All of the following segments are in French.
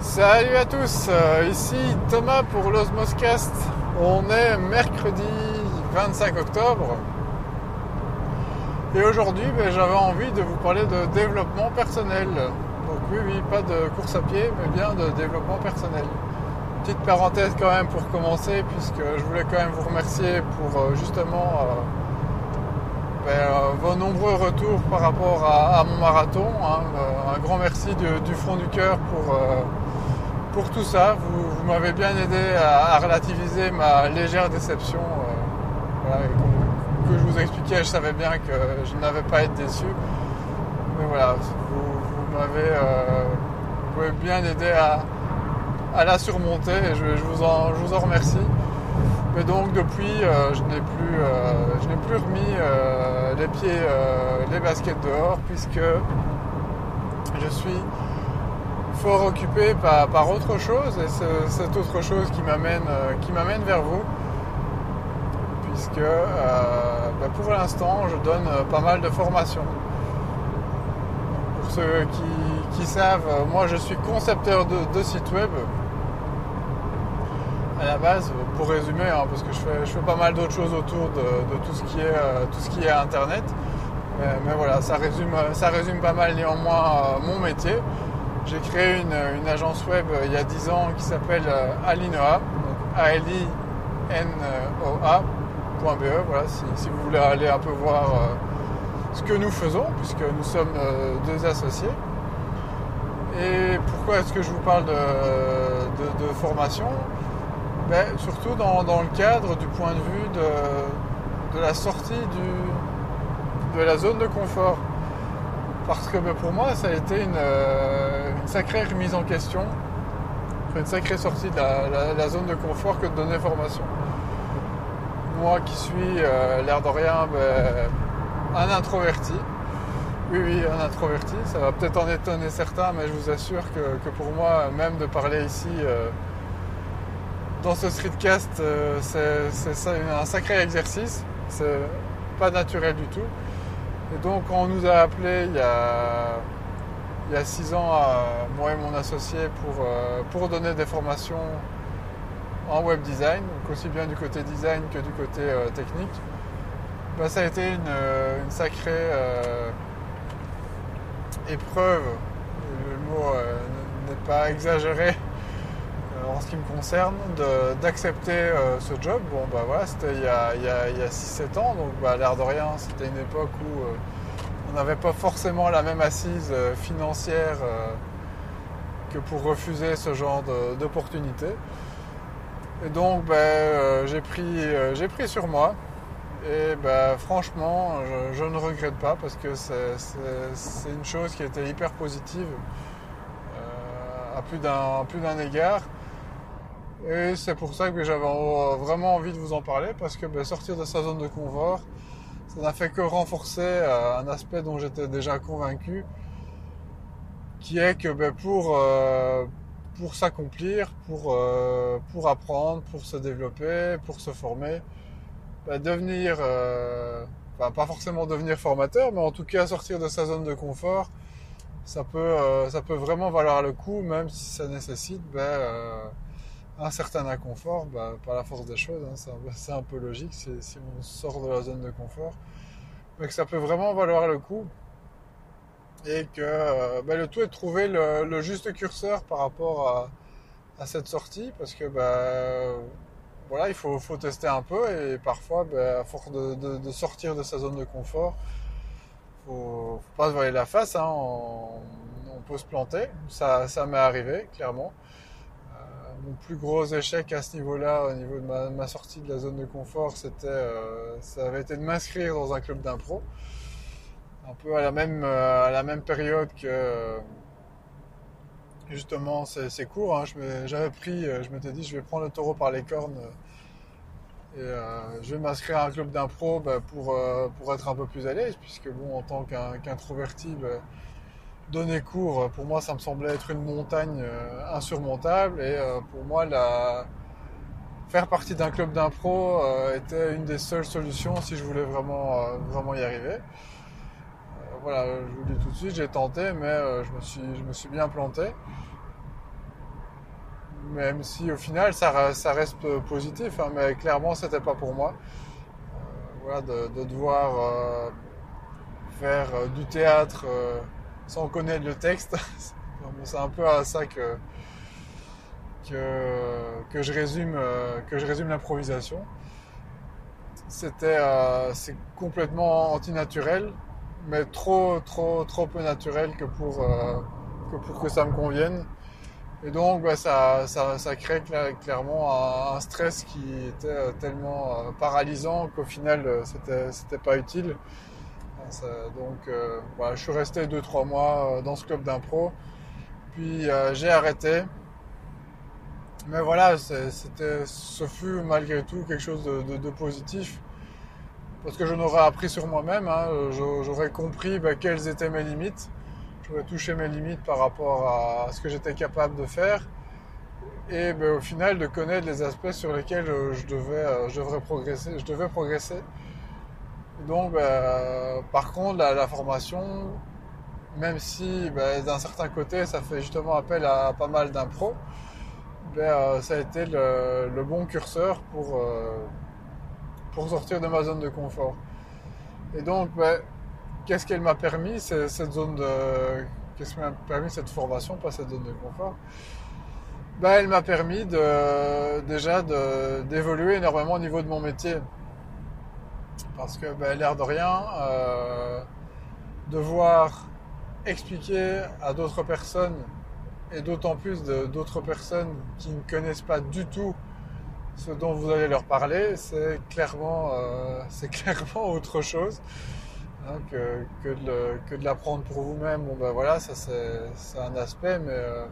Salut à tous, euh, ici Thomas pour l'Osmoscast. On est mercredi 25 octobre. Et aujourd'hui, ben, j'avais envie de vous parler de développement personnel. Donc oui, oui, pas de course à pied, mais bien de développement personnel. Petite parenthèse quand même pour commencer, puisque je voulais quand même vous remercier pour euh, justement euh, ben, vos nombreux retours par rapport à, mon marathon. hein. Un grand merci du, fond du cœur pour, pour tout ça. Vous, m'avez bien aidé à, relativiser ma légère déception. euh, que je vous expliquais, je savais bien que je n'avais pas être déçu. Mais voilà, vous, m'avez euh, vous m'avez bien aidé à, la surmonter et je, vous en, je vous en remercie. Mais donc depuis, euh, je n'ai plus, euh, plus remis les pieds, les baskets dehors puisque je suis occupé par, par autre chose et c'est cette autre chose qui m'amène, euh, qui m'amène vers vous puisque euh, bah, pour l'instant je donne euh, pas mal de formations. Pour ceux qui, qui savent, moi je suis concepteur de, sites web à la base, pour résumer, hein, parce que je fais, je fais pas mal d'autres choses autour de, tout, ce qui est, tout ce qui est Internet. Mais, voilà, ça résume, ça résume pas mal néanmoins mon métier. J'ai créé une, agence web euh, il y a 10 ans qui s'appelle euh, Alinoa, A-L-I-N-O-A.be. Voilà, si, vous voulez aller un peu voir euh, ce que nous faisons, puisque nous sommes deux associés. Et pourquoi est-ce que je vous parle de, formation? Ben, Surtout dans, le cadre du point de vue de, la sortie de la zone de confort. Parce que ben, pour moi, ça a été une, euh, sacrée remise en question, une sacrée sortie de la, zone de confort que de donner formation. Moi qui suis, euh, l'air de rien, ben, un introverti, oui, oui, un introverti. Ça va peut-être en étonner certains, mais je vous assure que, pour moi, même de parler ici euh, dans ce streetcast, c'est un sacré exercice. C'est pas naturel du tout. Et donc, on nous a appelés il y a, six ans, moi et mon associé, pour, euh, pour donner des formations en web design, donc aussi bien du côté design que du côté euh, technique, bah, ça a été une, euh, sacrée euh, épreuve. Le mot n'est pas exagéré en ce qui me concerne, d'accepter euh, ce job. Bon, bah voilà, c'était il y a, il y a- il y a 6-7 ans, donc bah, l'air de rien, c'était une époque où euh, on n'avait pas forcément la même assise euh, financière euh, que pour refuser ce genre d'opportunité. Et donc, bah, euh, j'ai pris, euh, pris sur moi. Et bah, franchement, je, je ne regrette pas parce que c'est- une chose qui été hyper positive euh, à plus d'un égard. Et c'est pour ça que j'avais euh, vraiment envie de vous en parler parce que bah, sortir de sa zone de confort, ça n'a fait que renforcer euh, un aspect dont j'étais déjà convaincu, qui est que bah, pour, euh, pour s'accomplir, pour, euh, pour apprendre, pour se développer, pour se former, bah, devenir, euh, enfin, pas forcément devenir formateur, mais en tout cas sortir de sa zone de confort, ça peut, ça peut vraiment valoir le coup, même si ça nécessite euh, un certain inconfort, bah, par la force des choses, hein, c'est un, peu logique si, on sort de la zone de confort, mais que ça peut vraiment valoir le coup. Et que euh, bah, le tout est de trouver le, juste curseur par rapport à, cette sortie, parce que bah, voilà, il faut, tester un peu. Et parfois, à force de, sortir de sa zone de confort, faut, faut pas se voiler la face, hein, on, peut se planter, ça m'est arrivé clairement. Mon plus gros échec à ce niveau-là, au niveau de ma, sortie de la zone de confort, c'était, euh, ça avait été de m'inscrire dans un club d'impro, un peu à la même, euh, à la même période que justement ces, ces cours. hein. J'avais pris, euh, je m'étais dit, je vais prendre le taureau par les cornes et je vais m'inscrire à un club d'impro bah, pour, pour être un peu plus à l'aise, puisque bon, en tant qu'introverti, bah, donner cours, euh, pour moi, ça me semblait être une montagne euh, insurmontable. Et euh, pour moi, la... faire partie d'un club d'impro était une des seules solutions si je voulais vraiment, vraiment y arriver. Voilà, je vous le dis tout de suite, j'ai tenté, mais je, me suis, je me suis bien planté. même si au final ça, reste positif, hein, mais clairement c'était pas pour moi. voilà, de, devoir faire du théâtre sans connaître le texte, c'est un peu à ça que, que, je résume, que je résume l'improvisation. C'était, c'est complètement antinaturel mais trop, trop, trop peu naturel que pour, euh, que, pour que ça me convienne. Et donc, bah, ça, ça, crée clairement un, stress qui était euh, tellement euh, paralysant qu'au final, c'était, c'était pas utile. Donc, bah, je suis resté 2-3 mois dans ce club d'impro. Puis, j'ai arrêté. Mais voilà, c'était, ce fut malgré tout quelque chose de, positif parce que je n'aurais appris sur moi-même, hein, j'aurais compris bah, quelles étaient mes limites, j'aurais touché mes limites par rapport à ce que j'étais capable de faire, et bah, au final de connaître les aspects sur lesquels euh, je devais, euh, je devrais progresser, je devais progresser. Donc, bah, par contre, la, formation, même si d'un certain côté, ça fait justement appel à pas mal d'impro, euh, ça a été le, bon curseur pour pour sortir de ma zone de confort. Et donc, ben, qu'est-ce qu'elle m'a permis, cette zone de... Qu'est-ce qui m'a permis cette formation, pas cette zone de confort? Ben, Elle m'a permis de, déjà d'évoluer énormément au niveau de mon métier. Parce que, ben, l'air de rien, euh, devoir expliquer à d'autres personnes, et d'autant plus d'autres personnes qui ne connaissent pas du tout ce dont vous allez leur parler, c'est clairement, euh, clairement autre chose hein, que, que, de l'apprendre pour vous-même. Bon ben voilà, ça c'est un aspect, mais euh,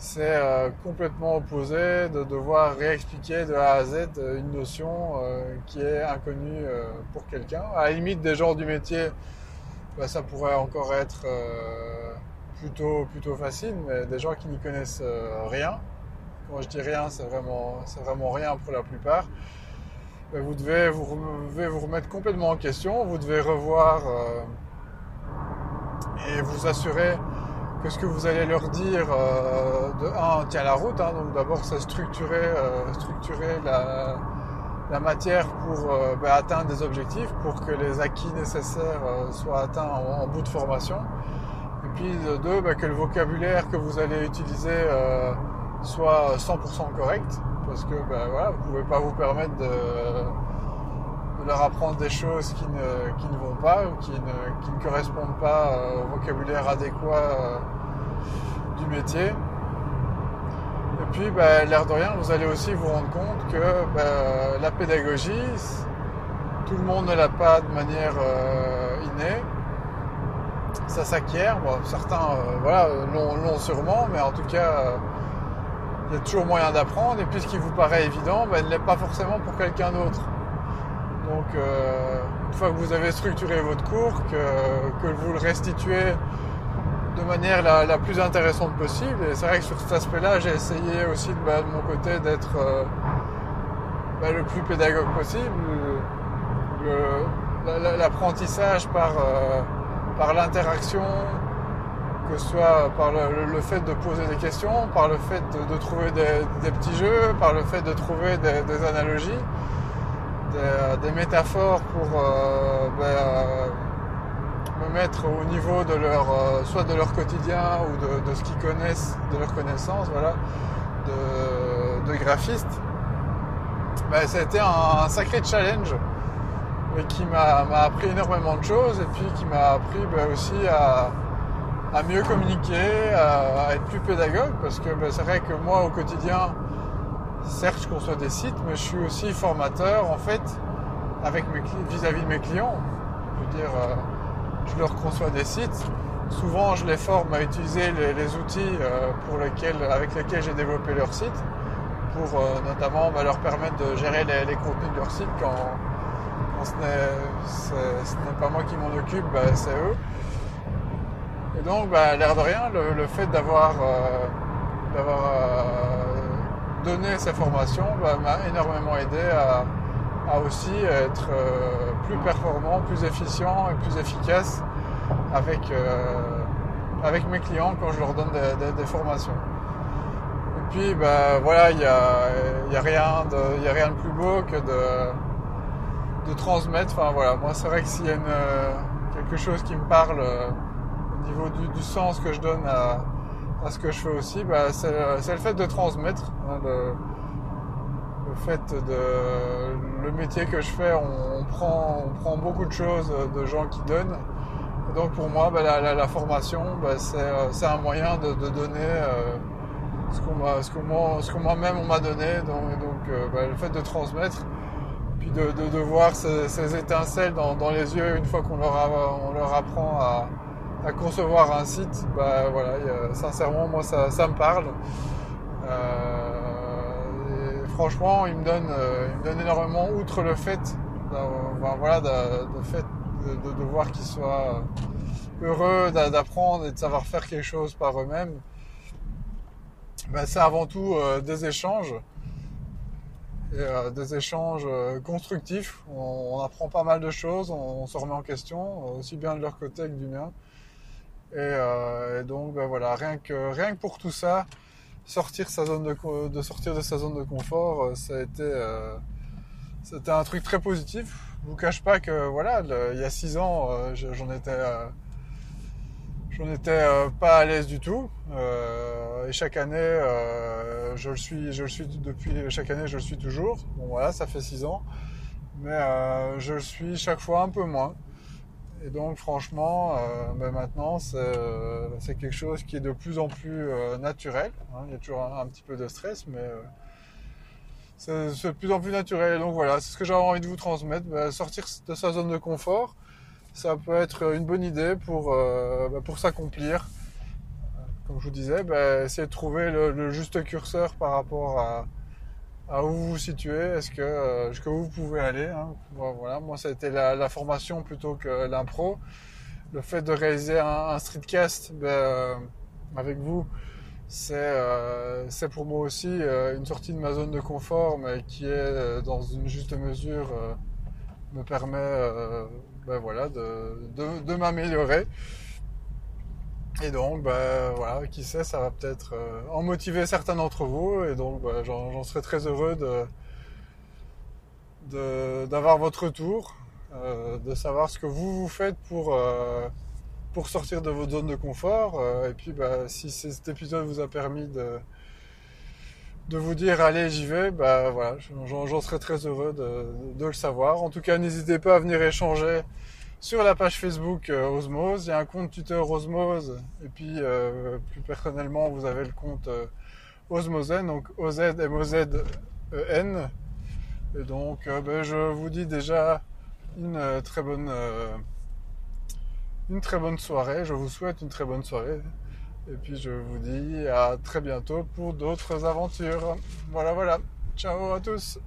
c'est euh, complètement opposé de devoir réexpliquer de A à Z une notion qui est inconnue pour quelqu'un. À la limite des gens du métier, ben, ça pourrait encore être plutôt, plutôt facile, mais des gens qui n'y connaissent rien, quand je dis rien, c'est vraiment, vraiment rien pour la plupart. vous devez vous, vous remettre complètement en question, vous devez revoir euh, et vous assurer que ce que vous allez leur dire euh, de un tient la route. Hein. donc d'abord c'est structurer, euh, structurer la, matière pour ben, atteindre des objectifs, pour que les acquis nécessaires soient atteints en, bout de formation. Et puis deux, ben, que le vocabulaire que vous allez utiliser soit 100% correct, parce que ben, voilà, vous ne pouvez pas vous permettre de, leur apprendre des choses qui ne, qui ne vont pas ou qui ne, qui ne correspondent pas euh, au vocabulaire adéquat euh, du métier. Et puis, ben, l'air de rien, vous allez aussi vous rendre compte que ben, la pédagogie, tout le monde ne l'a pas de manière euh, innée. Ça s'acquiert. certains voilà, l'ont sûrement, mais en tout cas, il y a toujours moyen d'apprendre, et puis ce qui vous paraît évident, ben, ne l'est pas forcément pour quelqu'un d'autre. Donc, euh, une fois que vous avez structuré votre cours, que, vous le restituez de manière la, plus intéressante possible, et c'est vrai que sur cet aspect-là, j'ai essayé aussi de, ben, mon côté d'être euh, ben, le plus pédagogue possible. L'apprentissage par, euh, par l'interaction, que ce soit par le, fait de poser des questions, par le fait de, trouver des, petits jeux, par le fait de trouver des, analogies, des, métaphores pour euh, ben, euh, me mettre au niveau de leur, euh, soit de leur quotidien ou de, ce qu'ils connaissent, de leur connaissance, voilà, de, graphistes. Ben, ça a été un, sacré challenge mais qui m'a appris énormément de choses et puis qui m'a appris ben, aussi à, à mieux communiquer, à, être plus pédagogue, parce que ben, c'est vrai que moi au quotidien, certes je conçois des sites, mais je suis aussi formateur en fait vis-à-vis de mes clients. Je veux dire, euh, je leur conçois des sites. Souvent, je les forme à utiliser les, outils euh, pour lesquels, avec lesquels j'ai développé leur site, pour euh, notamment ben, leur permettre de gérer les, contenus de leur site quand, ce n'est pas moi qui m'en occupe, ben, c'est eux. Et donc, bah, l'air de rien, le, fait d'avoir euh, euh, donné ces formations bah, m'a énormément aidé à, aussi être euh, plus performant, plus efficient et plus efficace avec, avec mes clients quand je leur donne des, formations. Et puis bah voilà, il n'y a, y a, rien de, a rien de plus beau que de, de transmettre. Enfin voilà, moi c'est vrai que s'il y a une, quelque chose qui me parle au niveau du, sens que je donne à, à, ce que je fais aussi, bah, c'est le fait de transmettre. Hein, le, fait de le métier que je fais, on, prend, beaucoup de choses de gens qui donnent. donc pour moi, bah, la, formation, bah, c'est un moyen de, donner euh, ce qu'on moi-même on m'a donné. Donc, euh, le fait de transmettre, puis de, voir ces, étincelles dans, les yeux une fois qu'on leur, leur apprend à, concevoir un site, voilà, sincèrement, moi ça, me parle. Euh, franchement, il me donne, euh, il me donne énormément, outre le fait, voilà, de, fait de, voir qu'ils soient heureux d'apprendre et de savoir faire quelque chose par eux-mêmes. Ben, c'est avant tout euh, des échanges, et, euh, des échanges constructifs. On, apprend pas mal de choses, on, se remet en question, aussi bien de leur côté que du mien. Et, donc ben, voilà, rien que, pour tout ça, sortir de, sortir de sa zone de confort, euh, ça a été euh, c'était un truc très positif. Je vous cache pas que voilà, il y a six ans, euh, j'en étais j'en étais pas à l'aise du tout. et chaque année, je le suis, je le suis depuis chaque année, je le suis toujours. Bon voilà, ça fait six ans, mais je le suis chaque fois un peu moins. Et donc franchement, euh, ben maintenant euh, c'est quelque chose qui est de plus en plus euh, naturel. Hein. Il y a toujours un, petit peu de stress, mais c'est de plus en plus naturel. Et donc voilà, c'est ce que j'avais envie de vous transmettre. Ben, sortir de sa zone de confort, ça peut être une bonne idée pour, ben, pour s'accomplir. Comme je vous disais, essayer de trouver le juste curseur par rapport à, à où vous vous situez, est-ce que euh, jusqu'où vous pouvez aller. Hein. voilà, moi ça a été la, formation plutôt que l'impro. Le fait de réaliser un, streetcast ben, euh, avec vous, c'est euh, pour moi aussi une sortie de ma zone de confort, mais qui est dans une juste mesure me permet ben, voilà de, de, de m'améliorer. Et donc, bah, voilà, qui sait, ça va peut-être euh, en motiver certains d'entre vous. Et donc, bah, j'en serais très heureux de, d'avoir votre retour, euh, de savoir ce que vous vous faites pour, euh, pour sortir de votre zone de confort. et puis, bah, si cet épisode vous a permis de, de vous dire allez j'y vais, bah voilà, j'en serais très heureux de, le savoir. En tout cas, n'hésitez pas à venir échanger sur la page Facebook euh, Osmose. Il y a un compte Twitter Osmose. Et puis, euh, plus personnellement, vous avez le compte euh, Osmozen, donc O-Z-M-O-Z-E-N. Et donc, ben, je vous dis déjà une très bonne, une très bonne soirée. Je vous souhaite une très bonne soirée. Et puis, je vous dis à très bientôt pour d'autres aventures. Voilà, voilà. Ciao à tous.